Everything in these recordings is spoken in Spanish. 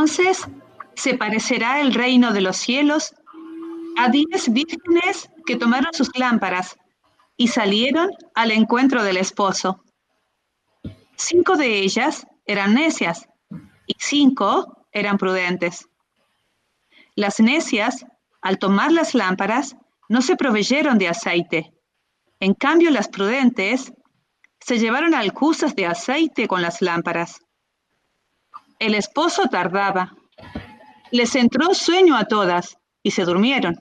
Entonces se parecerá el reino de los cielos a diez vírgenes que tomaron sus lámparas y salieron al encuentro del esposo. Cinco de ellas eran necias y cinco eran prudentes. Las necias, al tomar las lámparas, no se proveyeron de aceite. En cambio, las prudentes se llevaron alcusas de aceite con las lámparas. El esposo tardaba. Les entró sueño a todas y se durmieron.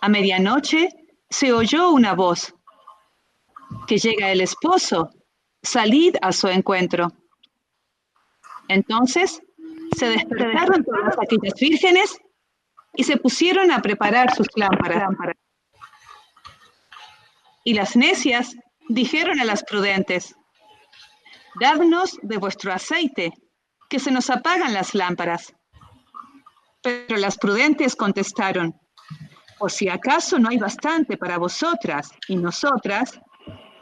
A medianoche se oyó una voz. Que llega el esposo, salid a su encuentro. Entonces se despertaron todas aquellas vírgenes y se pusieron a preparar sus lámparas. Y las necias dijeron a las prudentes, Dadnos de vuestro aceite, que se nos apagan las lámparas. Pero las prudentes contestaron, por si acaso no hay bastante para vosotras y nosotras,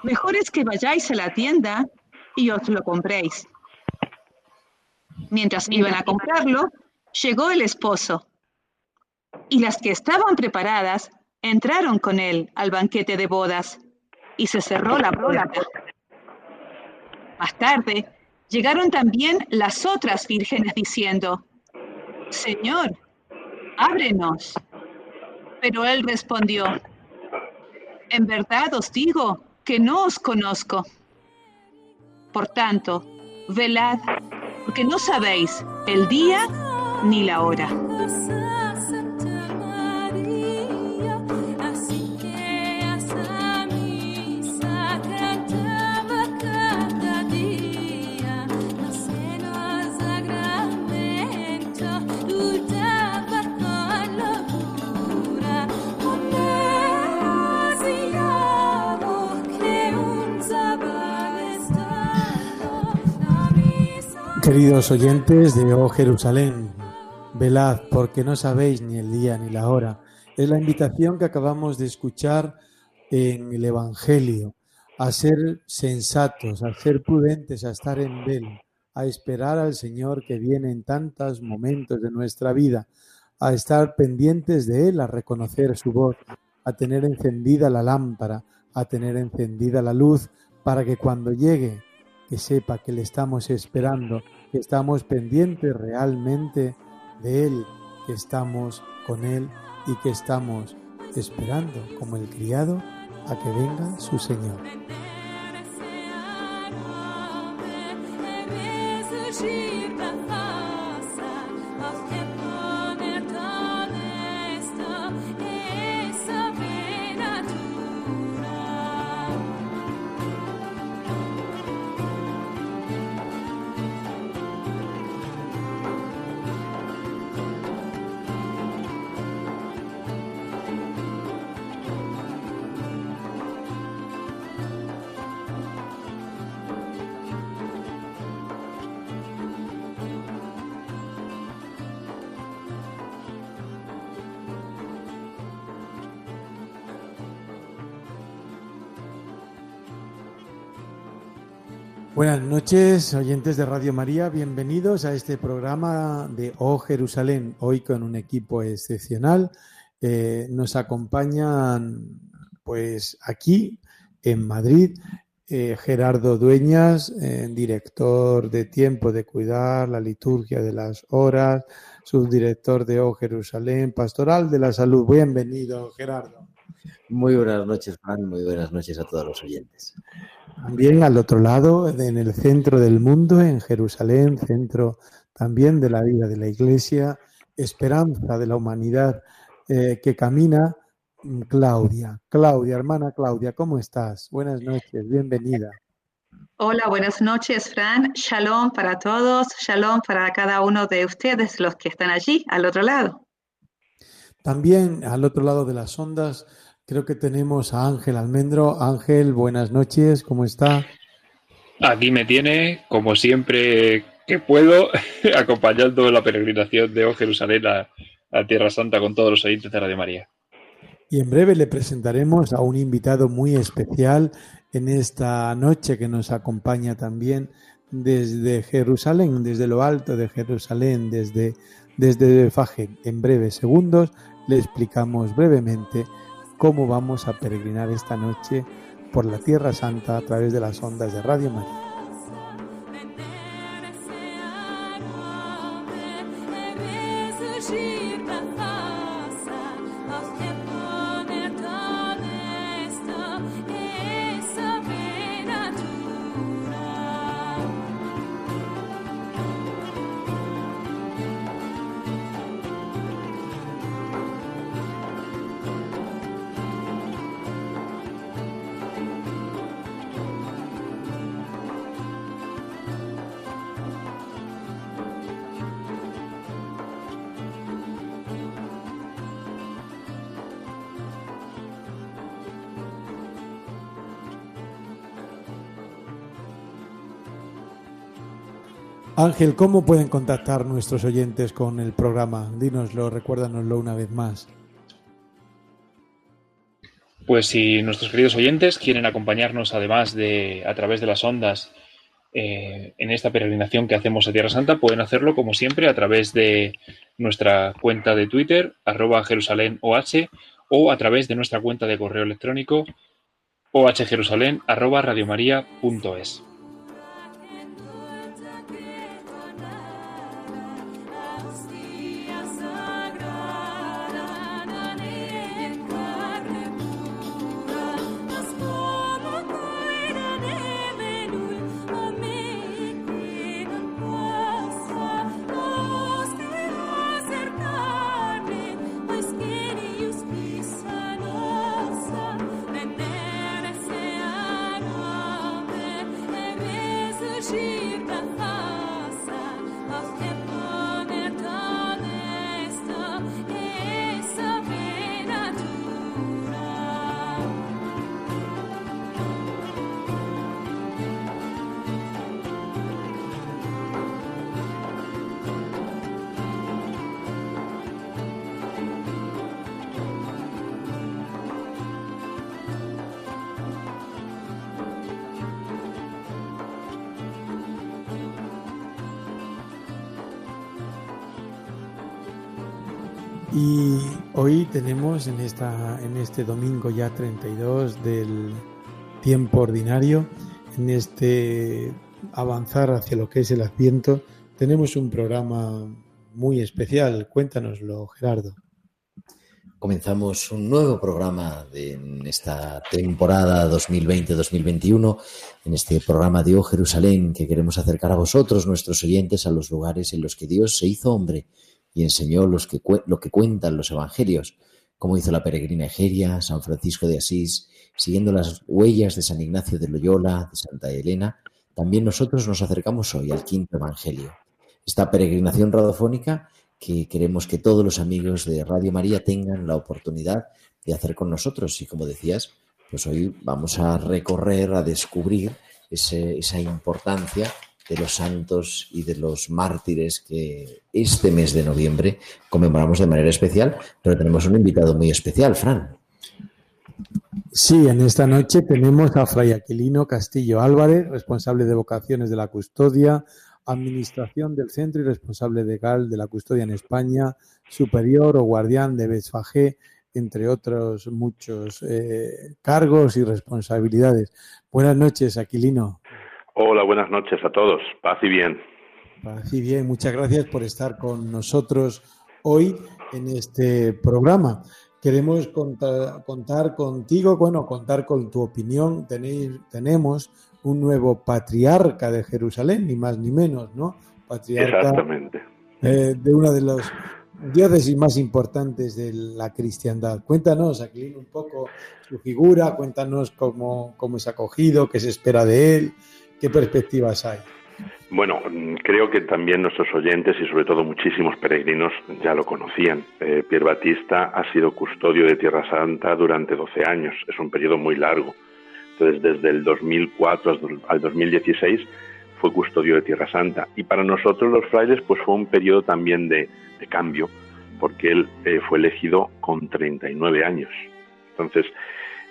mejor es que vayáis a la tienda y os lo compréis. Mientras iban a comprarlo, llegó el esposo. Y las que estaban preparadas entraron con él al banquete de bodas y se cerró la puerta. Más tarde, llegaron también las otras vírgenes diciendo, Señor, ábrenos. Pero él respondió, en verdad os digo que no os conozco. Por tanto, velad, porque no sabéis el día ni la hora. Queridos oyentes de Oh Jerusalén, velad porque no sabéis ni el día ni la hora. Es la invitación que acabamos de escuchar en el Evangelio, a ser sensatos, a ser prudentes, a estar en él, a esperar al Señor que viene en tantos momentos de nuestra vida, a estar pendientes de Él, a reconocer su voz, a tener encendida la lámpara, a tener encendida la luz, para que cuando llegue, que sepa que le estamos esperando, que estamos pendientes realmente de Él, que estamos con Él y que estamos esperando como el criado a que venga su Señor. Buenas noches, oyentes de Radio María, bienvenidos a este programa de Oh Jerusalén, hoy con un equipo excepcional. Eh, nos acompañan, pues aquí en Madrid, eh, Gerardo Dueñas, eh, director de Tiempo de Cuidar, la liturgia de las horas, subdirector de Oh Jerusalén, pastoral de la salud. Bienvenido, Gerardo. Muy buenas noches, Juan, muy buenas noches a todos los oyentes. También al otro lado, en el centro del mundo, en Jerusalén, centro también de la vida de la Iglesia, esperanza de la humanidad eh, que camina, Claudia. Claudia, hermana Claudia, ¿cómo estás? Buenas noches, bienvenida. Hola, buenas noches, Fran. Shalom para todos, shalom para cada uno de ustedes, los que están allí, al otro lado. También al otro lado de las ondas, creo que tenemos a Ángel Almendro. Ángel, buenas noches, ¿cómo está? Aquí me tiene, como siempre que puedo, acompañando la peregrinación de O Jerusalén a, a Tierra Santa con todos los oyentes de Radio María. Y en breve le presentaremos a un invitado muy especial en esta noche que nos acompaña también desde Jerusalén, desde lo alto de Jerusalén, desde, desde Faje. En breves segundos le explicamos brevemente cómo vamos a peregrinar esta noche por la Tierra Santa a través de las ondas de Radio María. Ángel, ¿cómo pueden contactar nuestros oyentes con el programa? Dínoslo, recuérdanoslo una vez más. Pues si nuestros queridos oyentes quieren acompañarnos, además de a través de las ondas, eh, en esta peregrinación que hacemos a Tierra Santa, pueden hacerlo como siempre a través de nuestra cuenta de Twitter, arroba Jerusalén OH, o a través de nuestra cuenta de correo electrónico, ohjerusalén arroba. Tenemos en, esta, en este domingo ya 32 del tiempo ordinario, en este avanzar hacia lo que es el Adviento, tenemos un programa muy especial. Cuéntanoslo, Gerardo. Comenzamos un nuevo programa de, en esta temporada 2020-2021, en este programa de O Jerusalén, que queremos acercar a vosotros, nuestros oyentes, a los lugares en los que Dios se hizo hombre y enseñó los que, lo que cuentan los evangelios, como hizo la peregrina Egeria, San Francisco de Asís, siguiendo las huellas de San Ignacio de Loyola, de Santa Elena, también nosotros nos acercamos hoy al quinto evangelio. Esta peregrinación radiofónica que queremos que todos los amigos de Radio María tengan la oportunidad de hacer con nosotros. Y como decías, pues hoy vamos a recorrer, a descubrir esa importancia de los santos y de los mártires que este mes de noviembre conmemoramos de manera especial, pero tenemos un invitado muy especial, Fran. Sí, en esta noche tenemos a Fray Aquilino Castillo Álvarez, responsable de vocaciones de la custodia, administración del centro y responsable legal de la custodia en España, superior o guardián de Besfagé, entre otros muchos eh, cargos y responsabilidades. Buenas noches, Aquilino. Hola, buenas noches a todos. Paz y bien. Paz y bien. Muchas gracias por estar con nosotros hoy en este programa. Queremos contar, contar contigo, bueno, contar con tu opinión. Tenéis, tenemos un nuevo patriarca de Jerusalén, ni más ni menos, ¿no? Patriarca Exactamente. Eh, de una de los diócesis más importantes de la cristiandad. Cuéntanos, aquí un poco su figura, cuéntanos cómo, cómo es acogido, qué se espera de él, ¿Qué perspectivas hay? Bueno, mm, creo que también nuestros oyentes y sobre todo muchísimos peregrinos ya lo conocían. Eh, Pierre Batista ha sido custodio de Tierra Santa durante 12 años, es un periodo muy largo. Entonces, desde el 2004 al 2016 fue custodio de Tierra Santa. Y para nosotros los frailes, pues fue un periodo también de, cambio, porque él eh, fue elegido con 39 años. Entonces,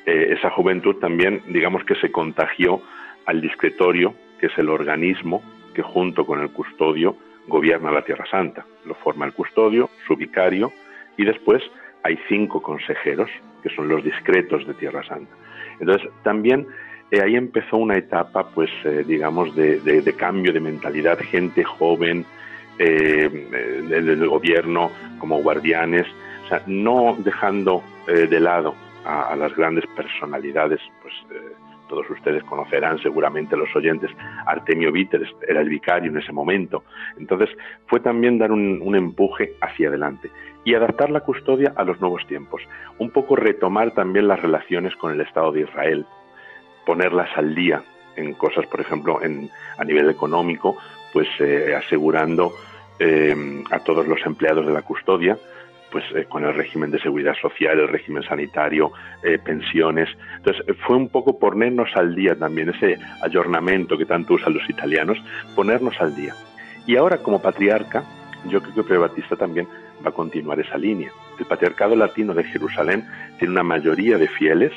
eh, esa juventud también, digamos que se contagió al discretorio, que es el organismo que junto con el custodio gobierna la Tierra Santa. Lo forma el custodio, su vicario, y después hay cinco consejeros, que son los discretos de Tierra Santa. Entonces, también eh, ahí empezó una etapa, pues, eh, digamos, de, cambio de mentalidad, gente joven eh, del gobierno como guardianes, o sea, no dejando de lado a, las grandes personalidades, pues todos ustedes conocerán seguramente los oyentes, Artemio Víteres era el vicario en ese momento. Entonces fue también dar un, un, empuje hacia adelante y adaptar la custodia a los nuevos tiempos, un poco retomar también las relaciones con el Estado de Israel, ponerlas al día en cosas, por ejemplo, en, a nivel económico, pues eh, asegurando eh, a todos los empleados de la custodia, pues eh, con el régimen de seguridad social, el régimen sanitario, pensiones. Entonces fue un poco ponernos al día también, ese ayornamiento que tanto usan los italianos, ponernos al día. Y ahora como patriarca, yo creo que Pedro Batista también va a continuar esa línea. El patriarcado latino de Jerusalén tiene una mayoría de fieles,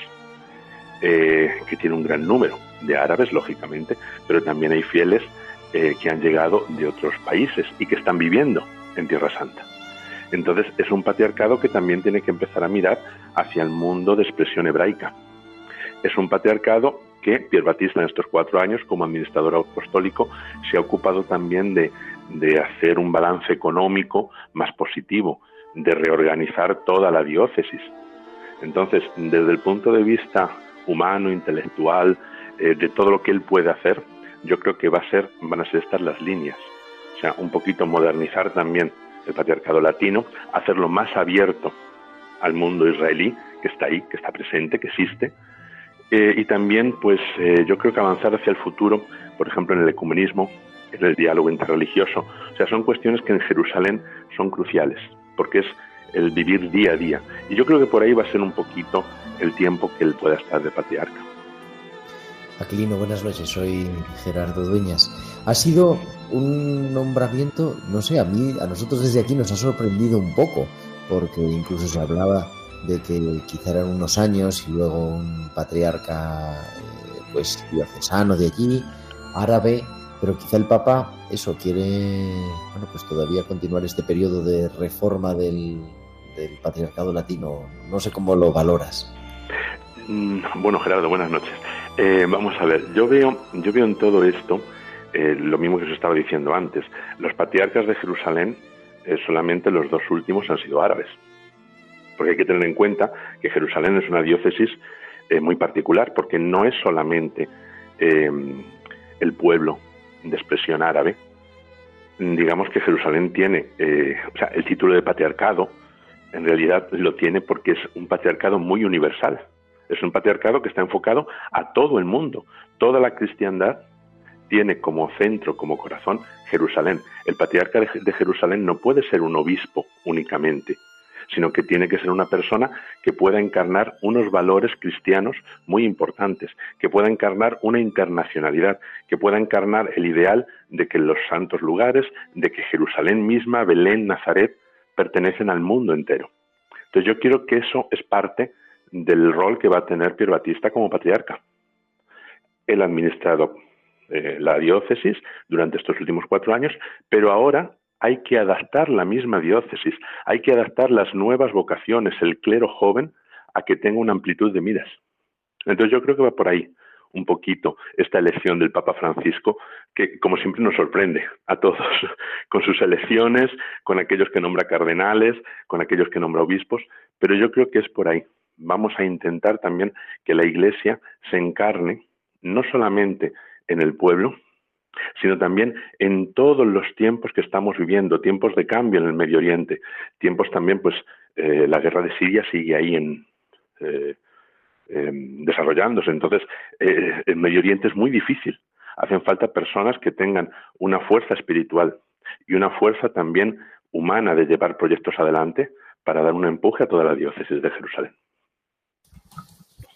eh, que tiene un gran número de árabes, lógicamente, pero también hay fieles eh, que han llegado de otros países y que están viviendo en Tierra Santa. Entonces es un patriarcado que también tiene que empezar a mirar hacia el mundo de expresión hebraica. Es un patriarcado que Pierre Batista en estos cuatro años como administrador apostólico se ha ocupado también de, hacer un balance económico más positivo, de reorganizar toda la diócesis. Entonces, desde el punto de vista humano, intelectual, eh, de todo lo que él puede hacer, yo creo que va a ser, van a ser estas las líneas. O sea, un poquito modernizar también el patriarcado latino, hacerlo más abierto al mundo israelí, que está ahí, que está presente, que existe, eh, y también, pues, eh, yo creo que avanzar hacia el futuro, por ejemplo, en el ecumenismo, en el diálogo interreligioso, o sea, son cuestiones que en Jerusalén son cruciales, porque es el vivir día a día. Y yo creo que por ahí va a ser un poquito el tiempo que él pueda estar de patriarca. Aquilino, buenas noches, soy Gerardo Dueñas. Ha sido un nombramiento, no sé, a mí, a nosotros desde aquí nos ha sorprendido un poco, porque incluso se hablaba de que quizá eran unos años y luego un patriarca, eh, pues, diocesano de allí, árabe, pero quizá el Papa, eso, quiere, bueno, pues todavía continuar este periodo de reforma del, del patriarcado latino. No sé cómo lo valoras. Mm, bueno, Gerardo, buenas noches. Eh, vamos a ver, yo veo, yo veo en todo esto eh, lo mismo que os estaba diciendo antes. Los patriarcas de Jerusalén, eh, solamente los dos últimos han sido árabes. Porque hay que tener en cuenta que Jerusalén es una diócesis muy particular, porque no es solamente el pueblo de expresión árabe. Digamos que Jerusalén tiene, o sea, el título de patriarcado, en realidad lo tiene porque es un patriarcado muy universal. Es un patriarcado que está enfocado a todo el mundo. Toda la cristiandad tiene como centro, como corazón, Jerusalén. El patriarca de Jerusalén no puede ser un obispo únicamente, sino que tiene que ser una persona que pueda encarnar unos valores cristianos muy importantes, que pueda encarnar una internacionalidad, que pueda encarnar el ideal de que los santos lugares, de que Jerusalén misma, Belén, Nazaret, pertenecen al mundo entero. Entonces yo quiero que eso es parte del rol que va a tener Pier Batista como patriarca. Él ha administrado eh, la diócesis durante estos últimos cuatro años, pero ahora hay que adaptar la misma diócesis, hay que adaptar las nuevas vocaciones, el clero joven, a que tenga una amplitud de miras. Entonces yo creo que va por ahí un poquito esta elección del Papa Francisco, que como siempre nos sorprende a todos, con sus elecciones, con aquellos que nombra cardenales, con aquellos que nombra obispos, pero yo creo que es por ahí. Vamos a intentar también que la Iglesia se encarne no solamente en el pueblo, sino también en todos los tiempos que estamos viviendo, tiempos de cambio en el Medio Oriente, tiempos también, pues, eh, la guerra de Siria sigue ahí en, eh, Em, desarrollándose. Entonces, eh, el Medio Oriente es muy difícil. Hacen falta personas que tengan una fuerza espiritual y una fuerza también humana de llevar proyectos adelante para dar un empuje a toda la diócesis de Jerusalén.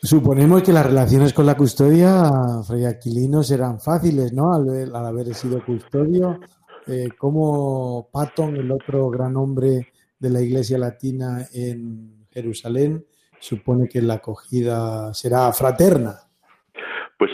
Suponemos que las relaciones con la custodia, Fray Aquilino, serán fáciles, ¿no? Al, haber sido custodio, eh, como Patton, el otro gran hombre de la Iglesia Latina en Jerusalén, supone que la acogida será fraterna. Pues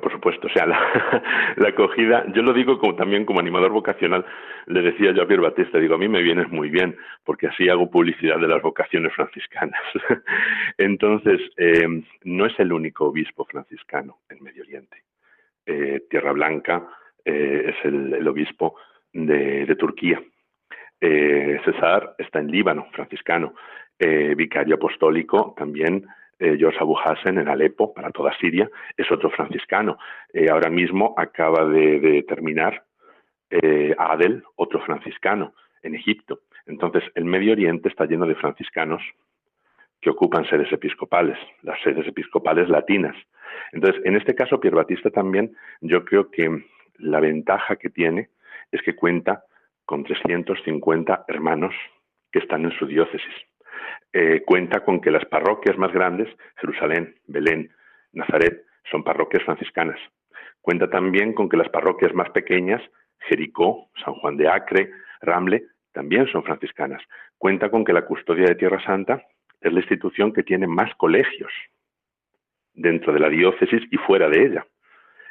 por supuesto, o sea, la, acogida, yo lo digo como, también como animador vocacional, le decía yo a Pierre Batista, digo, a mí me vienes muy bien, porque así hago publicidad de las vocaciones franciscanas. Entonces, eh, no es el único obispo franciscano en Medio Oriente. Eh, Tierra Blanca eh, es el, obispo de, Turquía. César está en Líbano, franciscano. vicario apostólico también eh, George Abu Hassan en Alepo, para toda Siria, es otro franciscano. Eh, ahora mismo acaba de, terminar eh, Adel, otro franciscano, en Egipto. Entonces, el Medio Oriente está lleno de franciscanos que ocupan sedes episcopales, las sedes episcopales latinas. Entonces, en este caso, Pierre Batista también, yo creo que la ventaja que tiene es que cuenta con 350 hermanos que están en su diócesis. Eh, cuenta con que las parroquias más grandes, Jerusalén, Belén, Nazaret, son parroquias franciscanas. Cuenta también con que las parroquias más pequeñas, Jericó, San Juan de Acre, Ramle, también son franciscanas. Cuenta con que la custodia de Tierra Santa es la institución que tiene más colegios dentro de la diócesis y fuera de ella.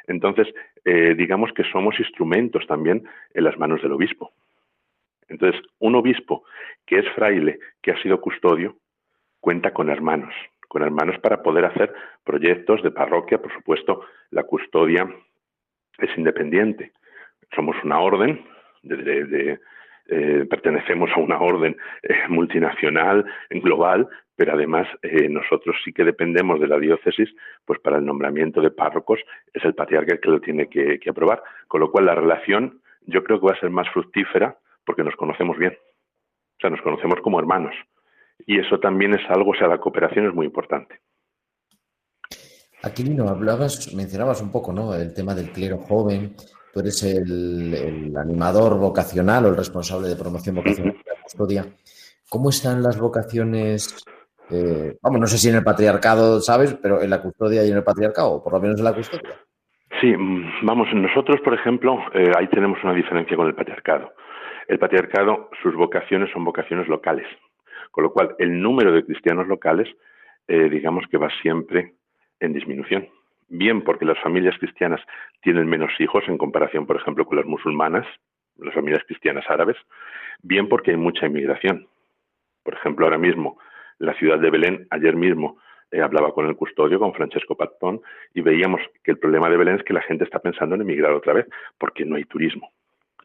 Entonces, eh, digamos que somos instrumentos también en las manos del obispo. Entonces, un obispo que es fraile, que ha sido custodio, cuenta con hermanos, con hermanos para poder hacer proyectos de parroquia. Por supuesto, la custodia es independiente. Somos una orden, de, eh, pertenecemos a una orden eh, multinacional, global, pero además eh, nosotros sí que dependemos de la diócesis, pues para el nombramiento de párrocos es el patriarca el que lo tiene que aprobar. Con lo cual la relación yo creo que va a ser más fructífera porque nos conocemos bien. O sea, nos conocemos como hermanos. Y eso también es algo, o sea, la cooperación es muy importante. Aquilino, hablabas, mencionabas un poco, ¿no? El tema del clero joven. Tú eres el, animador vocacional o el responsable de promoción vocacional de la custodia. ¿Cómo están las vocaciones? Eh, vamos, no sé si en el patriarcado, ¿sabes? Pero en la custodia y en el patriarcado, o por lo menos en la custodia. Sí, mm, vamos, nosotros, por ejemplo, eh, ahí tenemos una diferencia con el patriarcado. El patriarcado, sus vocaciones son vocaciones locales, con lo cual el número de cristianos locales, eh, digamos que va siempre en disminución. Bien porque las familias cristianas tienen menos hijos en comparación, por ejemplo, con las musulmanas, las familias cristianas árabes, bien porque hay mucha inmigración. Por ejemplo, ahora mismo, la ciudad de Belén, ayer mismo, eh, hablaba con el custodio, con Francesco Patón, y veíamos que el problema de Belén es que la gente está pensando en emigrar otra vez, porque no hay turismo.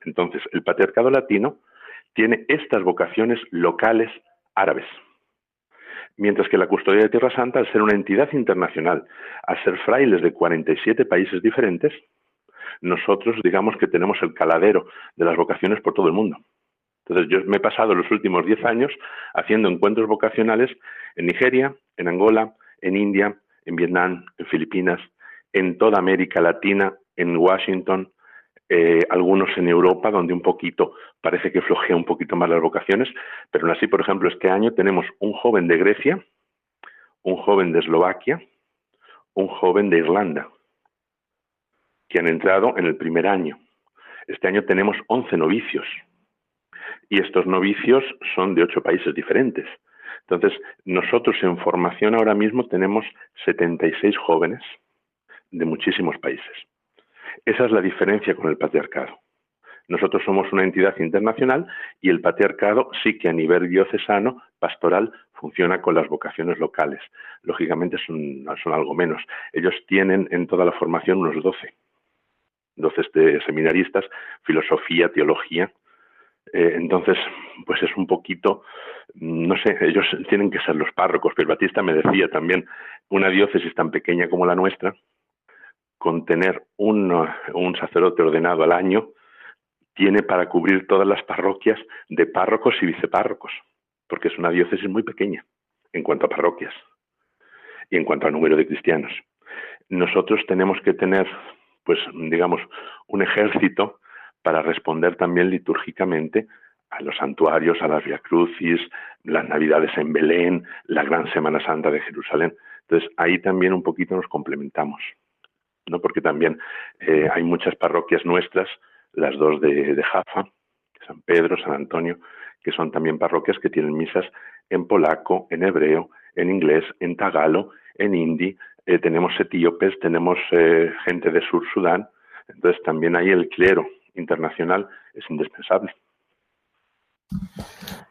Entonces, el patriarcado latino tiene estas vocaciones locales árabes. Mientras que la Custodia de Tierra Santa, al ser una entidad internacional, al ser frailes de 47 países diferentes, nosotros digamos que tenemos el caladero de las vocaciones por todo el mundo. Entonces, yo me he pasado los últimos 10 años haciendo encuentros vocacionales en Nigeria, en Angola, en India, en Vietnam, en Filipinas, en toda América Latina, en Washington, eh, algunos en Europa, donde un poquito parece que flojea un poquito más las vocaciones, pero aún así, por ejemplo, este año tenemos un joven de Grecia, un joven de Eslovaquia, un joven de Irlanda, que han entrado en el primer año. Este año tenemos 11 novicios, y estos novicios son de ocho países diferentes. Entonces, nosotros en formación ahora mismo tenemos 76 jóvenes de muchísimos países. Esa es la diferencia con el patriarcado. Nosotros somos una entidad internacional y el patriarcado sí que a nivel diocesano, pastoral, funciona con las vocaciones locales. Lógicamente son, algo menos. Ellos tienen en toda la formación unos 12. 12 seminaristas, filosofía, teología. Eh, entonces, pues es un poquito, no sé, ellos tienen que ser los párrocos. Pero Batista me decía también, una diócesis tan pequeña como la nuestra, con tener un, sacerdote ordenado al año, tiene para cubrir todas las parroquias de párrocos y vicepárrocos, porque es una diócesis muy pequeña en cuanto a parroquias y en cuanto al número de cristianos. Nosotros tenemos que tener pues digamos, un ejército para responder también litúrgicamente a los santuarios, a las Via Crucis, las Navidades en Belén, la Gran Semana Santa de Jerusalén. Entonces, ahí también un poquito nos complementamos, ¿no? Porque también eh, hay muchas parroquias nuestras, las dos de, de Jafa, San Pedro, San Antonio, que son también parroquias que tienen misas en polaco, en hebreo, en inglés, en tagalo, en hindi, eh, tenemos etíopes, tenemos eh, gente de Sur Sudán, entonces también ahí el clero internacional es indispensable.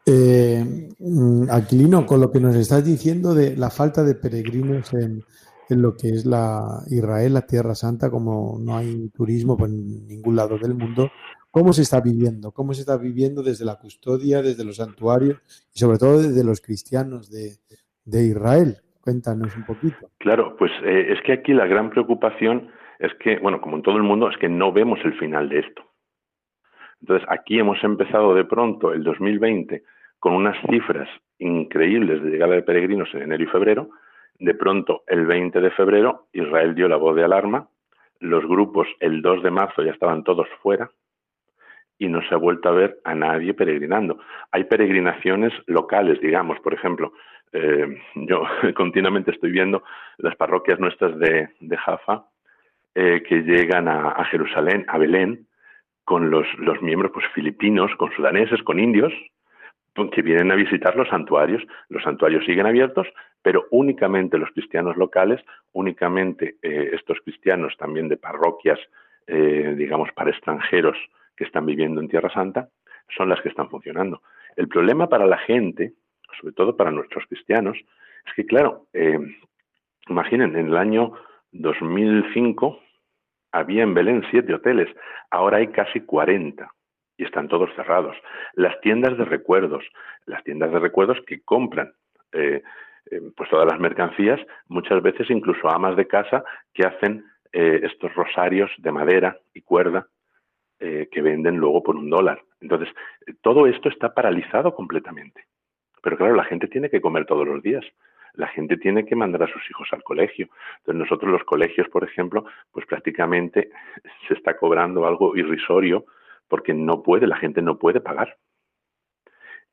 Eh, mm, Aquilino, con lo que nos estás diciendo de la falta de peregrinos en, en, lo que es la Israel, la Tierra Santa, como no hay turismo por ningún lado del mundo, ¿cómo se está viviendo? ¿Cómo se está viviendo desde la custodia, desde los santuarios y sobre todo desde los cristianos de, de Israel? Cuéntanos un poquito. Claro, pues eh, es que aquí la gran preocupación es que, bueno, como en todo el mundo, es que no vemos el final de esto. Entonces, aquí hemos empezado de pronto el 2020 con unas cifras increíbles de llegada de peregrinos en enero y febrero. De pronto, el 20 de febrero, Israel dio la voz de alarma. Los grupos el 2 de marzo ya estaban todos fuera y no se ha vuelto a ver a nadie peregrinando. Hay peregrinaciones locales, digamos, por ejemplo, eh, yo continuamente estoy viendo las parroquias nuestras de, de Jaffa eh, que llegan a, Jerusalén, a Belén, con los, los miembros pues, filipinos, con sudaneses, con indios, que vienen a visitar los santuarios. Los santuarios siguen abiertos, pero únicamente los cristianos locales, únicamente eh, estos cristianos también de parroquias, eh, digamos, para extranjeros que están viviendo en Tierra Santa, son las que están funcionando. El problema para la gente sobre todo para nuestros cristianos, es que, claro, eh, imaginen, en el año 2005 había en Belén siete hoteles, ahora hay casi 40 están todos cerrados. Las tiendas de recuerdos, las tiendas de recuerdos que compran eh, eh, pues todas las mercancías, muchas veces incluso amas de casa que hacen eh, estos rosarios de madera y cuerda que venden luego por un dólar. Entonces, todo esto está paralizado completamente. Pero claro, la gente tiene que comer todos los días. La gente tiene que mandar a sus hijos al colegio. Entonces nosotros los colegios, por ejemplo, pues prácticamente se está cobrando algo irrisorio porque no puede, la gente no puede pagar.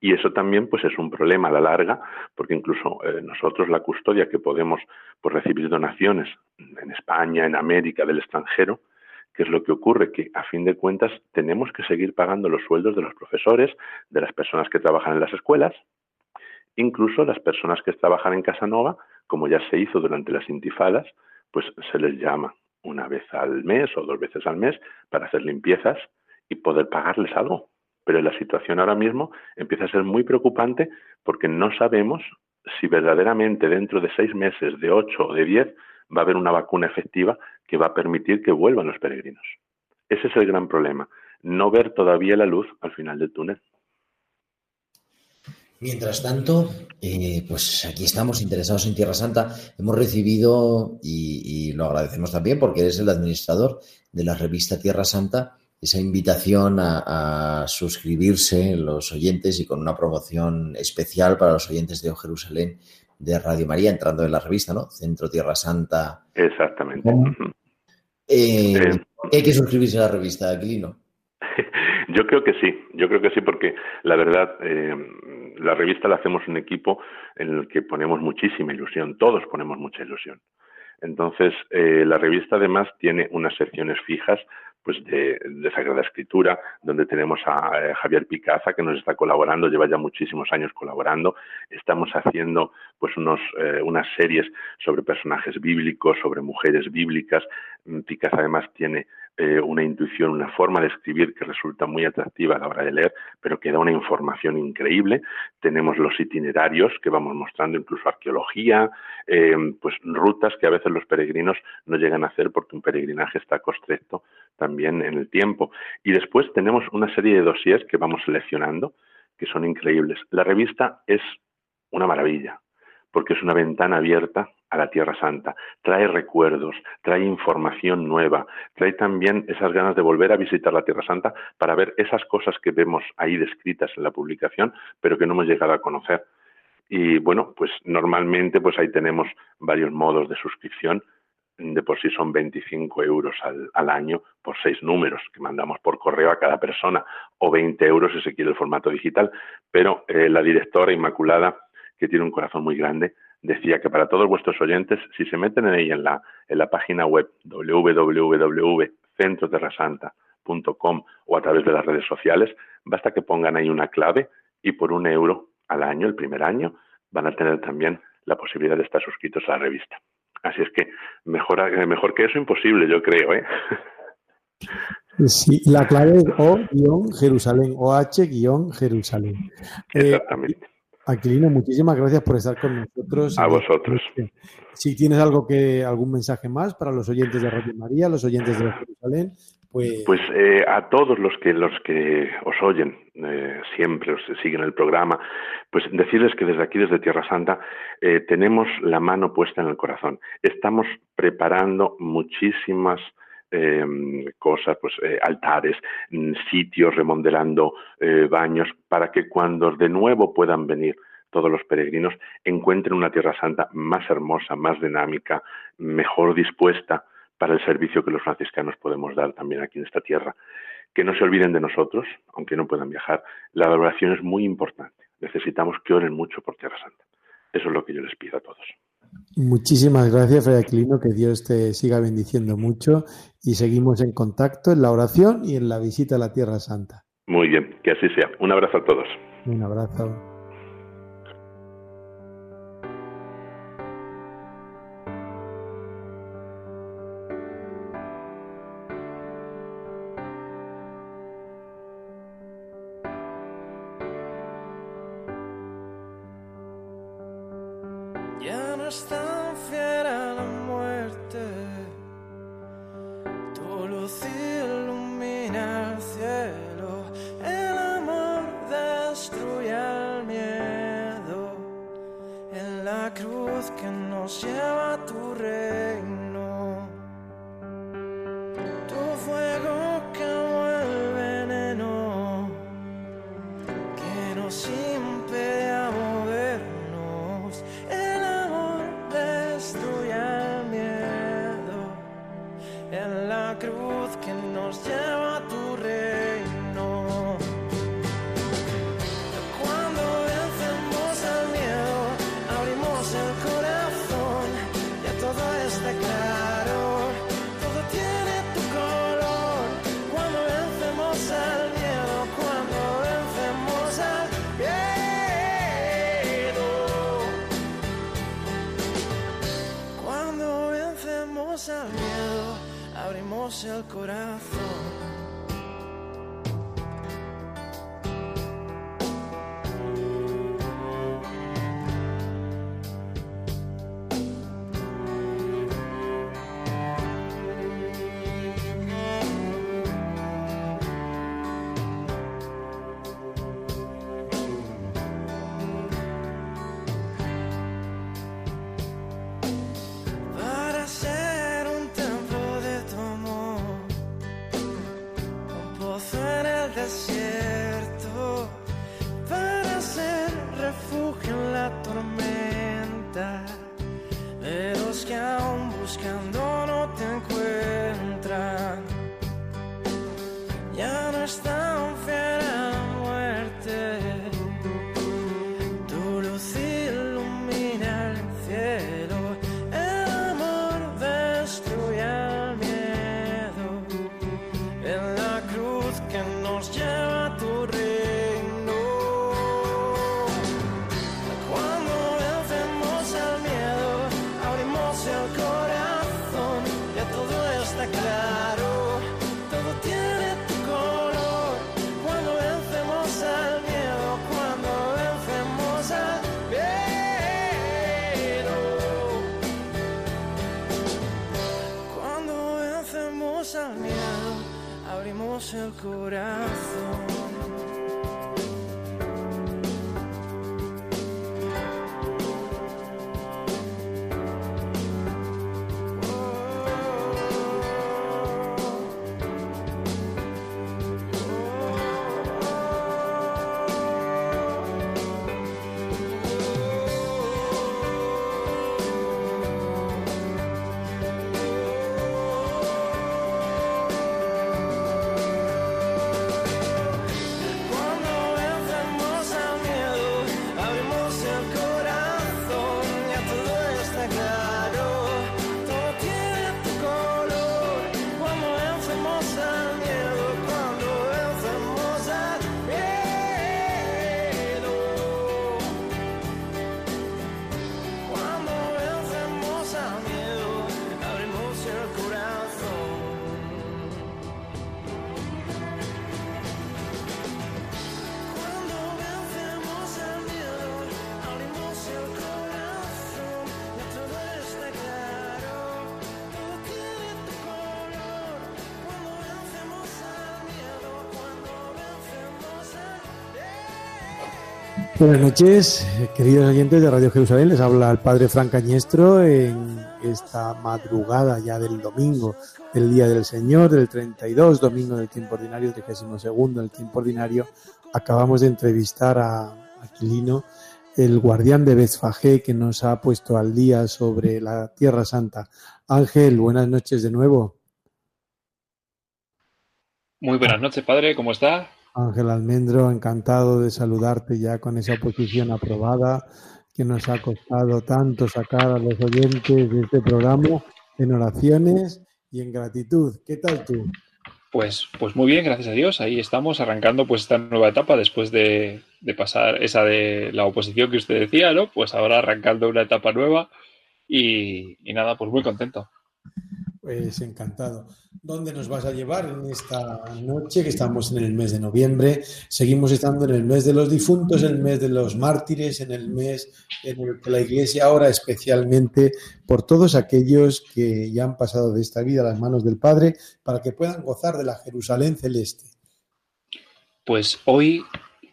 Y eso también pues es un problema a la larga, porque incluso eh, nosotros la custodia que podemos pues, recibir donaciones en España, en América, del extranjero, ¿qué es lo que ocurre? Que a fin de cuentas tenemos que seguir pagando los sueldos de los profesores, de las personas que trabajan en las escuelas, Incluso las personas que trabajan en Casanova, como ya se hizo durante las intifadas, pues se les llama una vez al mes o dos veces al mes para hacer limpiezas y poder pagarles algo. Pero la situación ahora mismo empieza a ser muy preocupante porque no sabemos si verdaderamente dentro de seis meses, de ocho o de diez, va a haber una vacuna efectiva que va a permitir que vuelvan los peregrinos. Ese es el gran problema, no ver todavía la luz al final del túnel. Mientras tanto, eh, pues aquí estamos interesados en Tierra Santa. Hemos recibido, y, y, lo agradecemos también porque eres el administrador de la revista Tierra Santa, esa invitación a, a suscribirse los oyentes y con una promoción especial para los oyentes de O Jerusalén de Radio María, entrando en la revista, ¿no? Centro Tierra Santa. Exactamente. Eh, eh, ¿Hay que suscribirse a la revista, Aquilino? Yo creo que sí, yo creo que sí, porque la verdad, eh, la revista la hacemos un equipo en el que ponemos muchísima ilusión, todos ponemos mucha ilusión. Entonces, eh, la revista además tiene unas secciones fijas pues de, Sagrada Escritura, donde tenemos a eh, Javier Picaza que nos está colaborando, lleva ya muchísimos años colaborando. Estamos haciendo pues unos, eh, unas series sobre personajes bíblicos, sobre mujeres bíblicas. Picaza además tiene eh, una intuición, una forma de escribir que resulta muy atractiva a la hora de leer, pero que da una información increíble. Tenemos los itinerarios que vamos mostrando, incluso arqueología, eh, pues rutas que a veces los peregrinos no llegan a hacer porque un peregrinaje está constrecto también en el tiempo. Y después tenemos una serie de dossiers que vamos seleccionando que son increíbles. La revista es una maravilla porque es una ventana abierta a la Tierra Santa, trae recuerdos, trae información nueva, trae también esas ganas de volver a visitar la Tierra Santa para ver esas cosas que vemos ahí descritas en la publicación, pero que no hemos llegado a conocer. Y bueno, pues normalmente pues ahí tenemos varios modos de suscripción. de por sí son 25 euros al, año por seis números que mandamos por correo a cada persona, o 20 euros si se quiere el formato digital. Pero eh, la directora Inmaculada, que tiene un corazón muy grande, decía que para todos vuestros oyentes, si se meten en ella en la, en la página web www.centroterrasanta.com o a través de las redes sociales, basta que pongan ahí una clave y por un euro al año, el primer año, van a tener también la posibilidad de estar suscritos a la revista. Así es que mejor, mejor que eso imposible, yo creo. ¿eh? Sí, la clave es O-Jerusalén, OH-Jerusalén. Eh, Exactamente. Aquilino, muchísimas gracias por estar con nosotros. A vosotros. Si tienes algo que, algún mensaje más para los oyentes de Radio María, los oyentes de Jerusalén, pues, pues eh, a todos los que los que os oyen eh, siempre os siguen el programa, pues decirles que desde aquí, desde Tierra Santa, eh, tenemos la mano puesta en el corazón. Estamos preparando muchísimas cosas, pues altares, mm, sitios, remodelando baños, para que cuando de nuevo puedan venir todos los peregrinos encuentren una Tierra Santa más hermosa, más dinámica, mejor dispuesta para el servicio que los franciscanos podemos dar también aquí en esta tierra. Que no se olviden de nosotros, aunque no puedan viajar. La oración es muy importante. Necesitamos que oren mucho por Tierra Santa. Eso es lo que yo les pido a todos. Muchísimas gracias, Fray Aquilino, que Dios te siga bendiciendo mucho y seguimos en contacto en la oración y en la visita a la Tierra Santa. Muy bien, que así sea. Un abrazo a todos. Un abrazo. esta casa. abrimos el corazón. Buenas noches, queridos oyentes de Radio Jerusalén. Les habla el padre Fran Cañestro en esta madrugada ya del domingo, del Día del Señor, del 32, domingo del tiempo ordinario, 32 del tiempo ordinario. Acabamos de entrevistar a Aquilino, el guardián de Betfagé, que nos ha puesto al día sobre la Tierra Santa. Ángel, buenas noches de nuevo. Muy buenas noches, padre, ¿cómo está? Ángel Almendro, encantado de saludarte ya con esa oposición aprobada que nos ha costado tanto sacar a los oyentes de este programa en oraciones y en gratitud. ¿Qué tal tú? Pues, pues muy bien, gracias a Dios. Ahí estamos arrancando pues esta nueva etapa después de, de pasar esa de la oposición que usted decía, ¿no? Pues ahora arrancando una etapa nueva y, y nada, pues muy contento. Pues encantado. ¿Dónde nos vas a llevar en esta noche que estamos en el mes de noviembre? Seguimos estando en el mes de los difuntos, en el mes de los mártires, en el mes en el que la Iglesia ahora especialmente por todos aquellos que ya han pasado de esta vida a las manos del Padre para que puedan gozar de la Jerusalén celeste. Pues hoy,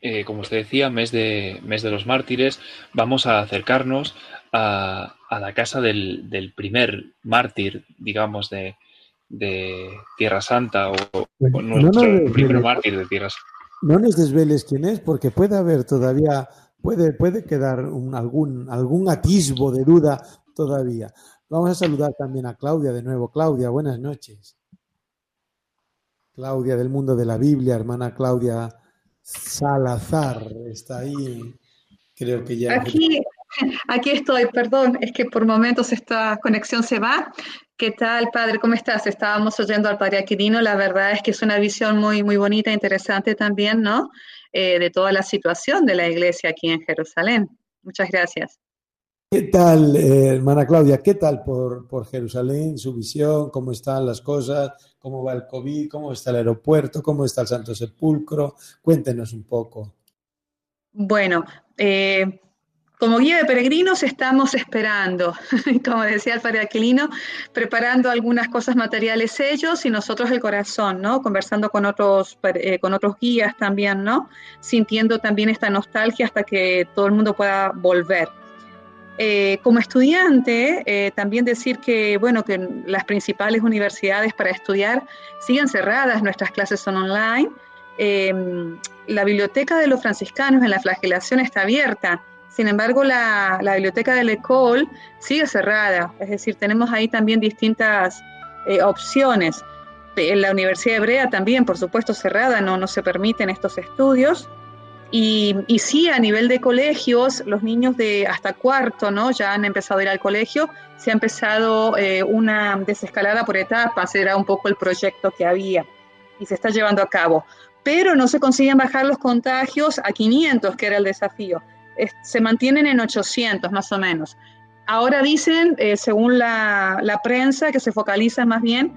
eh, como usted decía, mes de, mes de los mártires, vamos a acercarnos a, a la casa del, del, primer mártir, digamos, de, de Tierra Santa o, o nuestro no, no, primer mártir de Tierra Santa. No nos desveles quién es, porque puede haber todavía, puede, puede quedar un, algún, algún atisbo de duda todavía. Vamos a saludar también a Claudia de nuevo. Claudia, buenas noches. Claudia del mundo de la Biblia, hermana Claudia Salazar, está ahí. Creo que ya. Aquí, Aquí estoy, perdón, es que por momentos esta conexión se va. ¿Qué tal, padre? ¿Cómo estás? Estábamos oyendo al padre Aquilino. La verdad es que es una visión muy, muy bonita, interesante también, ¿no? Eh, de toda la situación de la iglesia aquí en Jerusalén. Muchas gracias. ¿Qué tal, eh, hermana Claudia? ¿Qué tal por, por Jerusalén, su visión? ¿Cómo están las cosas? ¿Cómo va el COVID? ¿Cómo está el aeropuerto? ¿Cómo está el Santo Sepulcro? Cuéntenos un poco. Bueno, eh, como guía de peregrinos estamos esperando, como decía el padre Aquilino, preparando algunas cosas materiales ellos y nosotros el corazón, ¿no? Conversando con otros, eh, con otros guías también, ¿no? Sintiendo también esta nostalgia hasta que todo el mundo pueda volver. Eh, como estudiante, eh, también decir que, bueno, que las principales universidades para estudiar siguen cerradas, nuestras clases son online. Em, la biblioteca de los franciscanos en la flagelación está abierta sin embargo, la, biblioteca de Ecole sigue cerrada, es decir, tenemos ahí también distintas eh, opciones. En la Universidad Hebrea también, por supuesto, cerrada, no, no se permiten estos estudios. Y, y, sí, a nivel de colegios, los niños de hasta cuarto, ¿no? Ya han empezado a ir al colegio, se ha empezado eh, una desescalada por etapas, era un poco el proyecto que había y se está llevando a cabo. Pero no se consiguen bajar los contagios a 500, que era el desafío se mantienen en 800 más o menos. Ahora dicen, eh, según la, la, prensa, que se focaliza más bien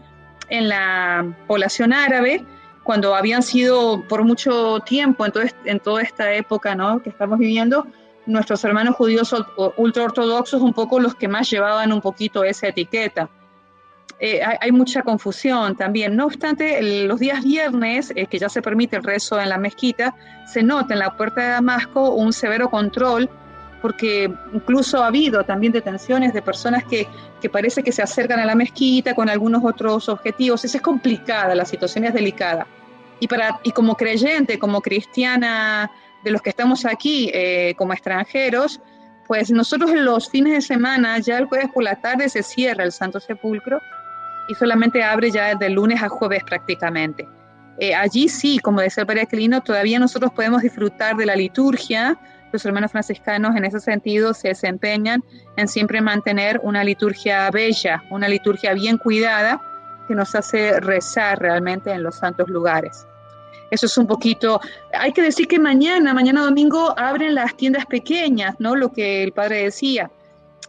en la población árabe, cuando habían sido por mucho tiempo, en, toda esta época ¿no? que estamos viviendo, nuestros hermanos judíos ultraortodoxos un poco los que más llevaban un poquito esa etiqueta. Eh, hay, hay, mucha confusión también. No obstante, el, los días viernes, eh, que ya se permite el rezo en la mezquita, se nota en la puerta de Damasco un severo control, porque incluso ha habido también detenciones de personas que, que parece que se acercan a la mezquita con algunos otros objetivos. Esa es complicada, la situación es delicada. Y, para, y como creyente, como cristiana de los que estamos aquí eh, como extranjeros, pues nosotros los fines de semana, ya el jueves por la tarde se cierra el Santo Sepulcro y solamente abre ya de lunes a jueves prácticamente. Eh, allí sí, como decía el Padre Aquilino, todavía nosotros podemos disfrutar de la liturgia. Los hermanos franciscanos en ese sentido se desempeñan en siempre mantener una liturgia bella, una liturgia bien cuidada que nos hace rezar realmente en los santos lugares. Eso es un poquito, hay que decir que mañana, mañana domingo, abren las tiendas pequeñas, ¿no? Lo que el padre decía.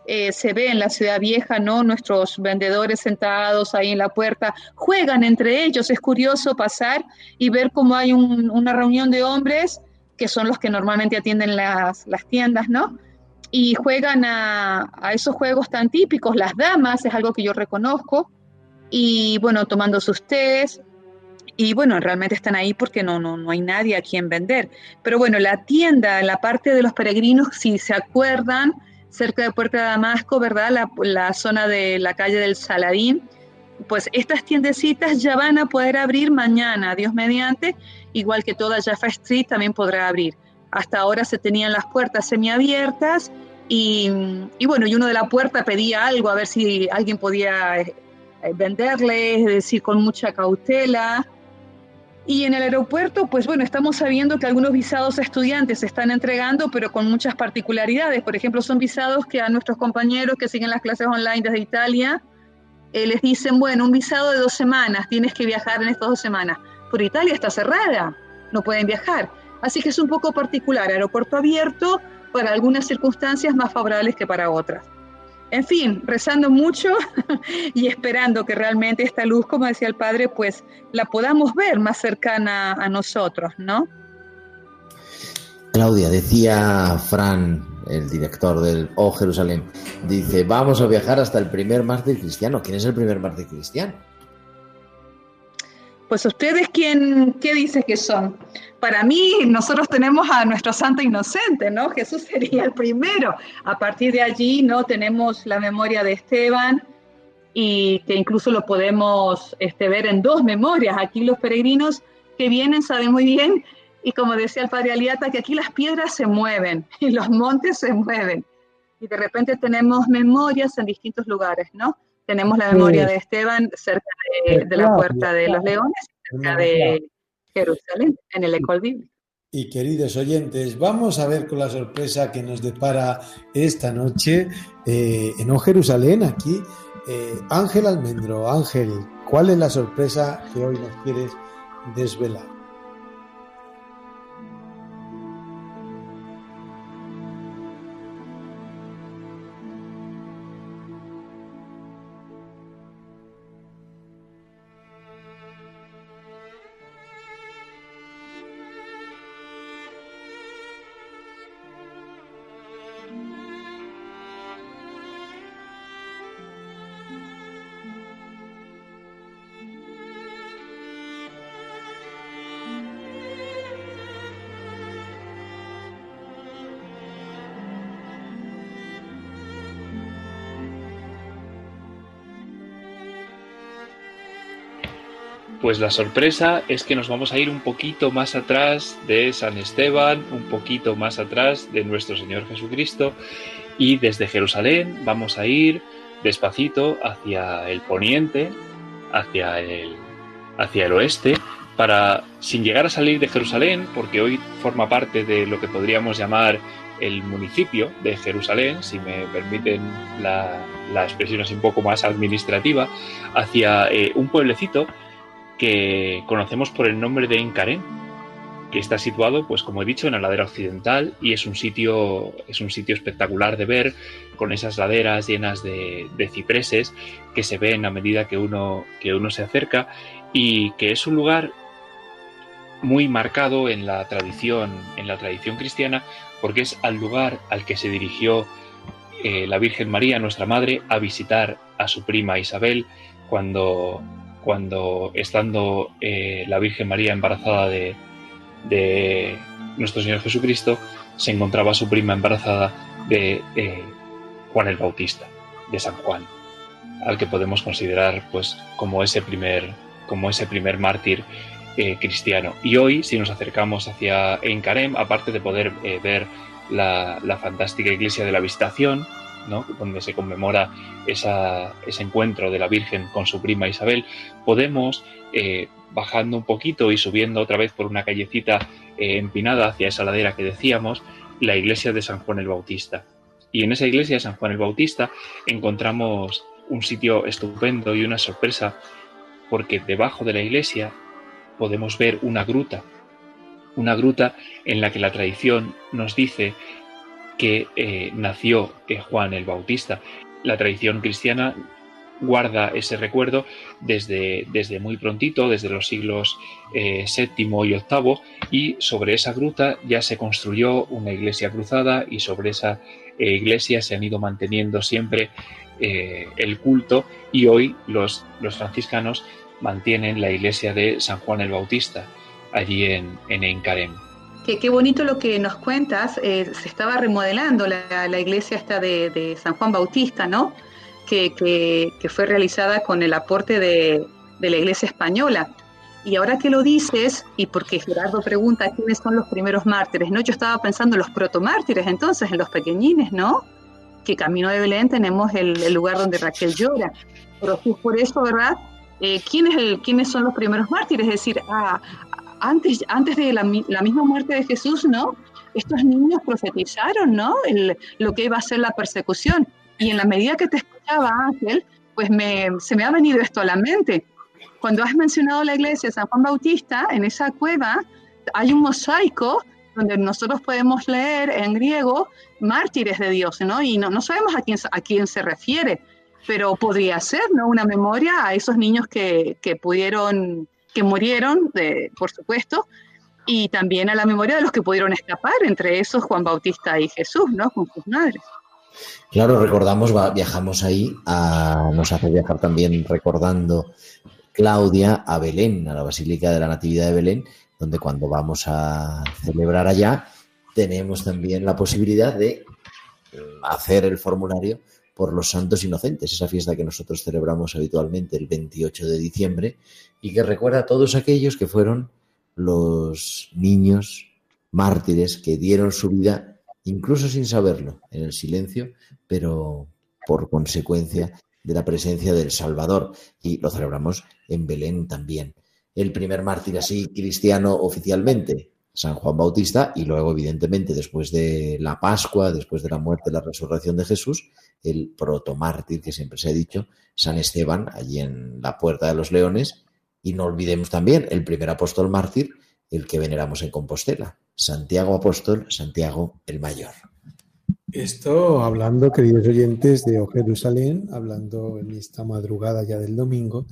Eh, se ve en la ciudad vieja, ¿no? Nuestros vendedores sentados ahí en la puerta juegan entre ellos. Es curioso pasar y ver cómo hay un, una reunión de hombres que son los que normalmente atienden las, las tiendas, ¿no? Y juegan a, a, esos juegos tan típicos. Las damas es algo que yo reconozco. Y bueno, tomando sus tés. y bueno, realmente están ahí porque no, no, no hay nadie a quien vender. Pero bueno, la tienda, la parte de los peregrinos, si se acuerdan, cerca de Puerta de Damasco, ¿verdad? La, zona de la calle del Saladín, pues estas tiendecitas ya van a poder abrir mañana, Dios mediante, igual que toda Jaffa Street también podrá abrir. Hasta ahora se tenían las puertas semiabiertas y, y bueno, y uno de la puerta pedía algo, a ver si alguien podía eh, venderle, es decir, con mucha cautela. Y en el aeropuerto, pues bueno, estamos sabiendo que algunos visados a estudiantes se están entregando, pero con muchas particularidades. Por ejemplo, son visados que a nuestros compañeros que siguen las clases online desde Italia eh, les dicen, bueno, un visado de dos semanas, tienes que viajar en estas dos semanas. Pero Italia está cerrada, no pueden viajar. Así que es un poco particular, aeropuerto abierto para algunas circunstancias más favorables que para otras. En fin, rezando mucho y esperando que realmente esta luz, como decía el padre, pues la podamos ver más cercana a nosotros, ¿no? Claudia, decía Fran, el director del O Jerusalén, dice, vamos a viajar hasta el primer mártir cristiano. ¿Quién es el primer mártir cristiano? Pues ustedes, ¿quién, ¿qué dicen que son? Para mí, nosotros tenemos a nuestro santo inocente, ¿no? Jesús sería el primero. A partir de allí, ¿no? Tenemos la memoria de Esteban y que incluso lo podemos este, ver en dos memorias. Aquí los peregrinos que vienen saben muy bien, y como decía el padre Aliata, que aquí las piedras se mueven y los montes se mueven. Y de repente tenemos memorias en distintos lugares, ¿no? Tenemos la memoria de Esteban cerca de, la Puerta de los Leones, cerca de Jerusalén, en el Ecol Bíblico. Y queridos oyentes, vamos a ver con la sorpresa que nos depara esta noche eh, en O Jerusalén, aquí, eh, Ángel Almendro. Ángel, ¿cuál es la sorpresa que hoy nos quieres desvelar? Pues la sorpresa es que nos vamos a ir un poquito más atrás de San Esteban, un poquito más atrás de nuestro Señor Jesucristo y desde Jerusalén vamos a ir despacito hacia el poniente, hacia el, hacia el oeste, para, sin llegar a salir de Jerusalén, porque hoy forma parte de lo que podríamos llamar el municipio de Jerusalén, si me permiten la, expresión así un poco más administrativa, hacia eh, un pueblecito que conocemos por el nombre de Encarén, que está situado, pues como he dicho, en la ladera occidental y es un sitio, es un sitio espectacular de ver, con esas laderas llenas de, cipreses que se ven a medida que uno, que uno se acerca y que es un lugar muy marcado en la tradición, en la tradición cristiana, porque es al lugar al que se dirigió eh, la Virgen María, nuestra madre, a visitar a su prima Isabel cuando cuando estando eh, la Virgen María embarazada de, nuestro Señor Jesucristo, se encontraba su prima embarazada de eh, Juan el Bautista, de San Juan, al que podemos considerar pues como ese primer, como ese primer mártir eh, cristiano. Y hoy, si nos acercamos hacia Encarem, aparte de poder ver la, la, fantástica iglesia de la Visitación, donde se conmemora ese encuentro de la Virgen con su prima Isabel, podemos, eh, bajando un poquito y subiendo otra vez por una callecita eh, empinada hacia esa ladera que decíamos, la iglesia de San Juan el Bautista. Y en esa iglesia de San Juan el Bautista encontramos un sitio estupendo y una sorpresa, porque debajo de la iglesia podemos ver una gruta, una gruta en la que la tradición nos dice que eh, nació eh, Juan el Bautista. La tradición cristiana guarda ese recuerdo desde, desde muy prontito, desde los siglos VII eh, y VIII, y sobre esa gruta ya se construyó una iglesia cruzada y sobre esa iglesia se han ido manteniendo siempre el culto y hoy los, los franciscanos mantienen la iglesia de San Juan el Bautista, allí en, en Encarem. Qué, bonito lo que nos cuentas. Eh, se estaba remodelando la, iglesia esta de, San Juan Bautista, ¿no? Que, fue realizada con el aporte de, la iglesia española. Y ahora que lo dices, y porque Gerardo pregunta quiénes son los primeros mártires, ¿no? Yo estaba pensando en los protomártires, entonces, en los pequeñines, ¿no? Que camino de Belén tenemos el, lugar donde Raquel llora. Pero sí, por eso, ¿verdad? Eh, ¿quién es ¿Quiénes son los primeros mártires? Es decir, ah, antes, antes de la, la, misma muerte de Jesús, ¿no? Estos niños profetizaron, ¿no? El, lo que iba a ser la persecución. Y en la medida que te escuchaba, Ángel, pues me, se me ha venido esto a la mente. Cuando has mencionado la iglesia de San Juan Bautista, en esa cueva hay un mosaico donde nosotros podemos leer en griego mártires de Dios, ¿no? Y no, no sabemos a quién, a quién se refiere, pero podría ser, ¿no? Una memoria a esos niños que, que pudieron que murieron, de, por supuesto, y también a la memoria de los que pudieron escapar, entre esos Juan Bautista y Jesús, ¿no? Con sus madres. Claro, recordamos, viajamos ahí, a, nos hace viajar también recordando Claudia a Belén, a la Basílica de la Natividad de Belén, donde cuando vamos a celebrar allá, tenemos también la posibilidad de hacer el formulario por los Santos Inocentes, esa fiesta que nosotros celebramos habitualmente el 28 de diciembre y que recuerda a todos aquellos que fueron los niños mártires que dieron su vida, incluso sin saberlo, en el silencio, pero por consecuencia de la presencia del Salvador. Y lo celebramos en Belén también. El primer mártir así cristiano oficialmente, San Juan Bautista, y luego, evidentemente, después de la Pascua, después de la muerte y la resurrección de Jesús, el protomártir que siempre se ha dicho, San Esteban, allí en la Puerta de los Leones, y no olvidemos también el primer apóstol mártir, el que veneramos en Compostela, Santiago Apóstol, Santiago el Mayor. Esto hablando, queridos oyentes de Jerusalén, hablando en esta madrugada ya del domingo,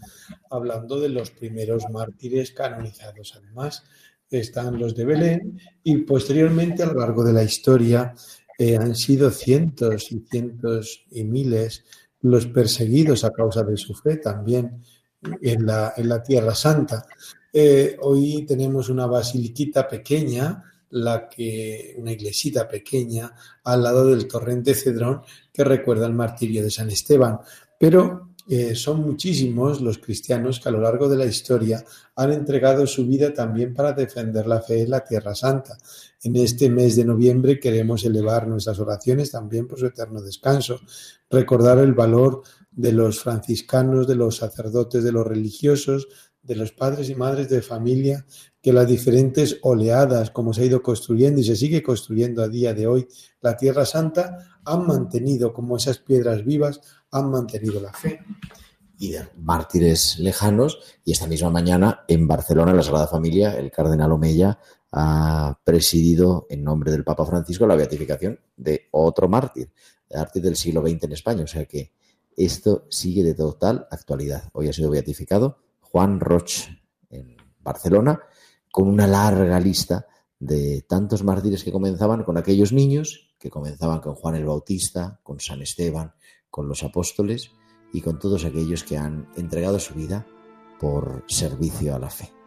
hablando de los primeros mártires canonizados. Además, están los de Belén y posteriormente a lo largo de la historia eh, han sido cientos y cientos y miles los perseguidos a causa de su fe también en la, en la Tierra Santa. Eh, hoy tenemos una basiliquita pequeña, la que, una iglesita pequeña al lado del torrente Cedrón que recuerda el martirio de San Esteban. Pero eh, son muchísimos los cristianos que a lo largo de la historia han entregado su vida también para defender la fe en la Tierra Santa. En este mes de noviembre queremos elevar nuestras oraciones también por su eterno descanso, recordar el valor de los franciscanos, de los sacerdotes, de los religiosos, de los padres y madres de familia, que las diferentes oleadas, como se ha ido construyendo y se sigue construyendo a día de hoy, la Tierra Santa, han mantenido como esas piedras vivas, han mantenido la fe. Y de mártires lejanos, y esta misma mañana en Barcelona, la Sagrada Familia, el cardenal Omeya ha presidido en nombre del Papa Francisco la beatificación de otro mártir, mártir del siglo XX en España. O sea que esto sigue de total actualidad. Hoy ha sido beatificado Juan Roch en Barcelona, con una larga lista de tantos mártires que comenzaban con aquellos niños, que comenzaban con Juan el Bautista, con San Esteban, con los apóstoles y con todos aquellos que han entregado su vida por servicio a la fe.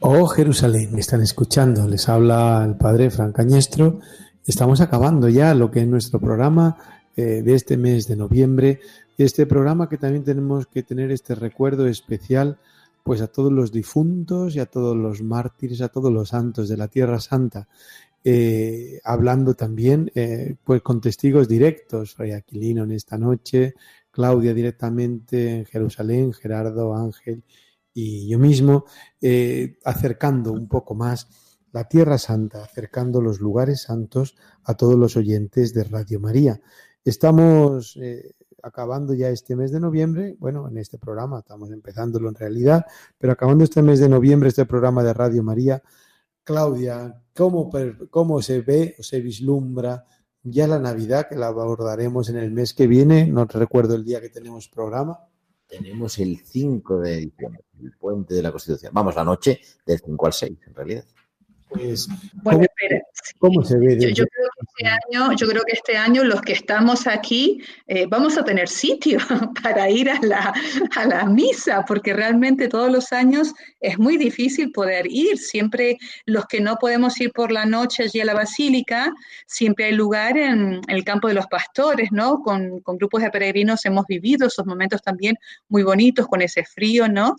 Oh Jerusalén, están escuchando, les habla el padre Fran Cañestro. Estamos acabando ya lo que es nuestro programa eh, de este mes de noviembre, de este programa que también tenemos que tener este recuerdo especial pues a todos los difuntos y a todos los mártires, a todos los santos de la Tierra Santa, eh, hablando también eh, pues con testigos directos, Fray Aquilino en esta noche, Claudia directamente en Jerusalén, Gerardo, Ángel y yo mismo, eh, acercando un poco más la Tierra Santa, acercando los lugares santos a todos los oyentes de Radio María. Estamos eh, acabando ya este mes de noviembre, bueno, en este programa, estamos empezándolo en realidad, pero acabando este mes de noviembre, este programa de Radio María, Claudia, ¿cómo, cómo se ve o se vislumbra ya la Navidad, que la abordaremos en el mes que viene? No recuerdo el día que tenemos programa tenemos el 5 de diciembre, el puente de la Constitución. Vamos, la noche del 5 al 6, en realidad. Pues, bueno, ¿cómo, se ve? Yo, creo que este año, yo creo que este año los que estamos aquí eh, vamos a tener sitio para ir a la, a la misa, porque realmente todos los años es muy difícil poder ir. Siempre los que no podemos ir por la noche allí a la basílica, siempre hay lugar en, el campo de los pastores, ¿no? Con, con, grupos de peregrinos hemos vivido esos momentos también muy bonitos con ese frío, ¿no?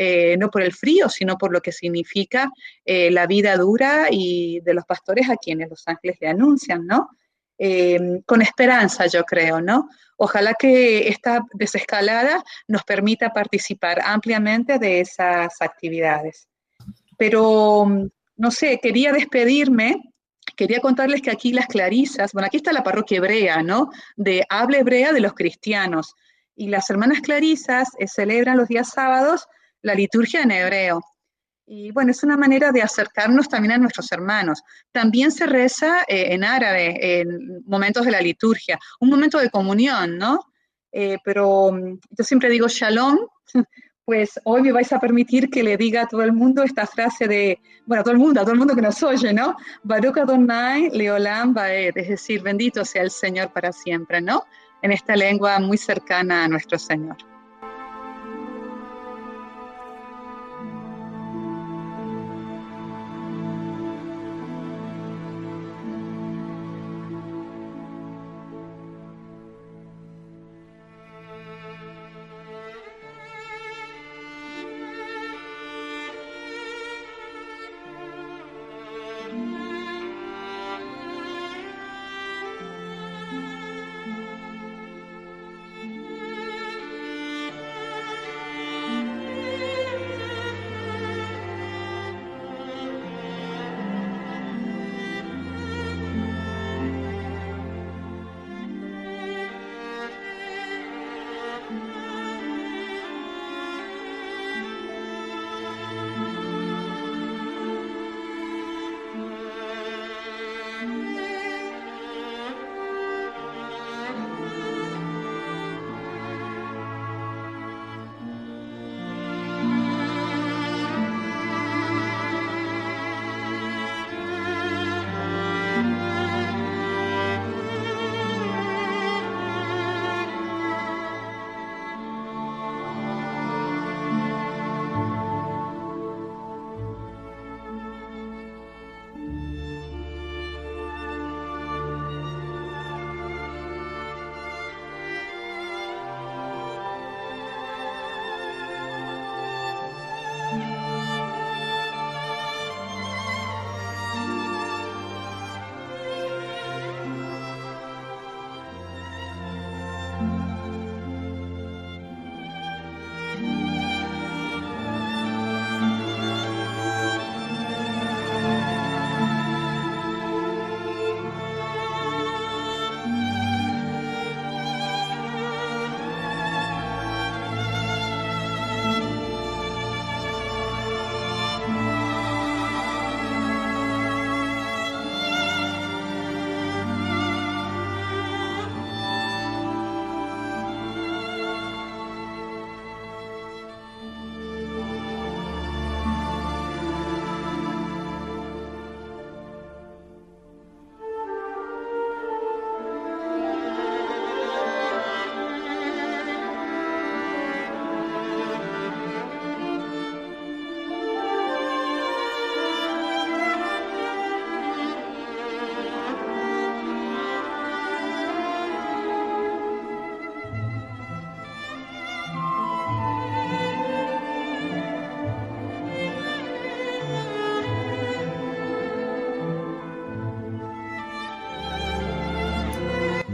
Eh, no por el frío, sino por lo que significa eh, la vida dura y de los pastores a quienes los ángeles le anuncian, ¿no? Eh, con esperanza, yo creo, ¿no? Ojalá que esta desescalada nos permita participar ampliamente de esas actividades. Pero, no sé, quería despedirme, quería contarles que aquí las clarisas, bueno, aquí está la parroquia hebrea, ¿no? De habla hebrea de los cristianos. Y las hermanas clarisas celebran los días sábados la liturgia en hebreo. Y bueno, es una manera de acercarnos también a nuestros hermanos. También se reza eh, en árabe en momentos de la liturgia, un momento de comunión, ¿no? Eh, pero mm, yo siempre digo shalom, pues hoy me vais a permitir que le diga a todo el mundo esta frase de, bueno, a todo el mundo, a todo el mundo que nos oye, ¿no? Baruch Adonai Leolam Baed, es decir, bendito sea el Señor para siempre, ¿no? En esta lengua muy cercana a nuestro Señor.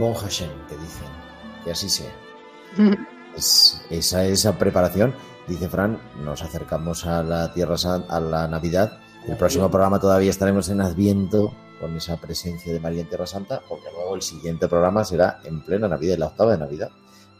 Bon Hashem, que dicen. Que así sea. es, esa, esa preparación, dice Fran, nos acercamos a la Tierra Santa, a la Navidad. El próximo programa todavía estaremos en Adviento con esa presencia de María en Tierra Santa, porque luego el siguiente programa será en plena Navidad, la octava de Navidad,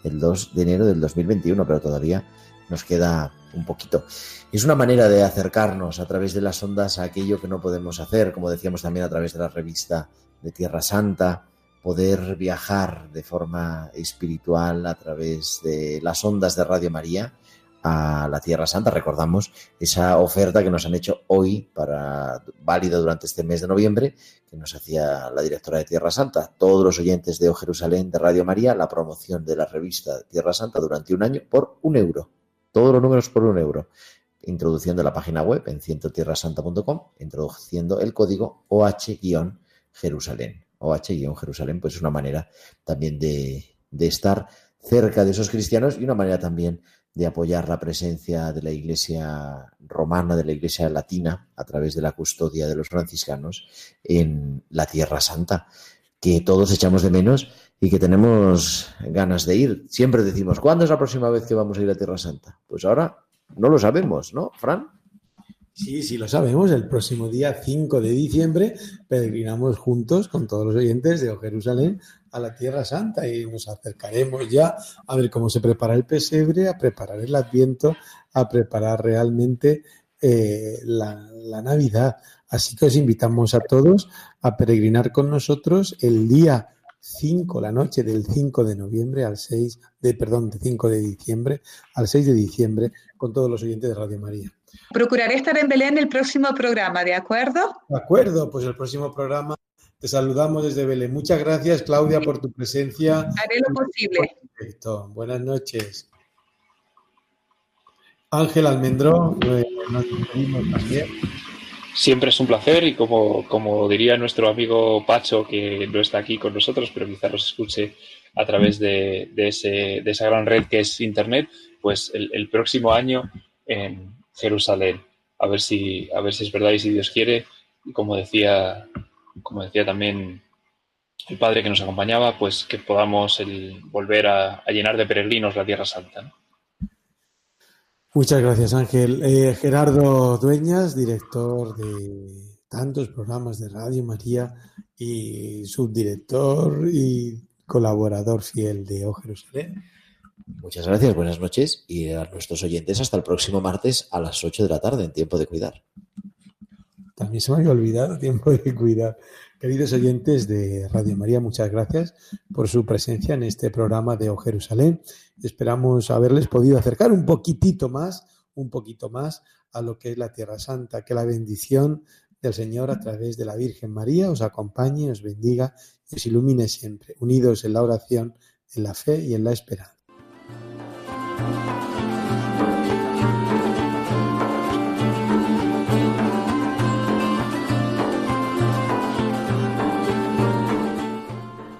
el 2 de enero del 2021, pero todavía nos queda un poquito. Es una manera de acercarnos a través de las ondas a aquello que no podemos hacer, como decíamos también a través de la revista de Tierra Santa, poder viajar de forma espiritual a través de las ondas de Radio María a la Tierra Santa. Recordamos esa oferta que nos han hecho hoy para válida durante este mes de noviembre, que nos hacía la directora de Tierra Santa. Todos los oyentes de O Jerusalén de Radio María, la promoción de la revista Tierra Santa durante un año por un euro. Todos los números por un euro. Introduciendo la página web en cientotierrasanta.com, introduciendo el código OH-Jerusalén. OH-Jerusalén, pues es una manera también de, de estar cerca de esos cristianos y una manera también de apoyar la presencia de la Iglesia romana, de la Iglesia latina, a través de la custodia de los franciscanos en la Tierra Santa, que todos echamos de menos y que tenemos ganas de ir. Siempre decimos, ¿cuándo es la próxima vez que vamos a ir a Tierra Santa? Pues ahora no lo sabemos, ¿no, Fran? Sí, sí, lo sabemos. El próximo día 5 de diciembre peregrinamos juntos con todos los oyentes de Jerusalén a la Tierra Santa y nos acercaremos ya a ver cómo se prepara el pesebre, a preparar el Adviento, a preparar realmente eh, la, Navidad. Así que os invitamos a todos a peregrinar con nosotros el día 5, la noche del 5 de noviembre al 6 de, perdón, de 5 de diciembre al 6 de diciembre con todos los oyentes de Radio María. Procuraré estar en Belén el próximo programa, ¿de acuerdo? De acuerdo, pues el próximo programa te saludamos desde Belén. Muchas gracias, Claudia, por tu presencia. Haré lo posible. Perfecto. Buenas noches. Ángel Almendrón, eh, nos despedimos también. Siempre es un placer y como, como diría nuestro amigo Pacho, que no está aquí con nosotros, pero quizá nos escuche a través de, de, ese, de esa gran red que es Internet, pues el, el próximo año en Jerusalén. A ver si, a ver si es verdad y si Dios quiere. Y como decía, como decía también el padre que nos acompañaba, pues que podamos el, volver a, llenar de peregrinos la Tierra Santa. Muchas gracias, Ángel. Eh, Gerardo Dueñas, director de tantos programas de Radio María y subdirector y colaborador fiel de O Jerusalén. Muchas gracias, buenas noches y a nuestros oyentes hasta el próximo martes a las 8 de la tarde en Tiempo de Cuidar. También se me había olvidado Tiempo de Cuidar. Queridos oyentes de Radio María, muchas gracias por su presencia en este programa de O Jerusalén. Esperamos haberles podido acercar un poquitito más, un poquito más a lo que es la Tierra Santa. Que la bendición del Señor a través de la Virgen María os acompañe, os bendiga y os ilumine siempre, unidos en la oración, en la fe y en la esperanza.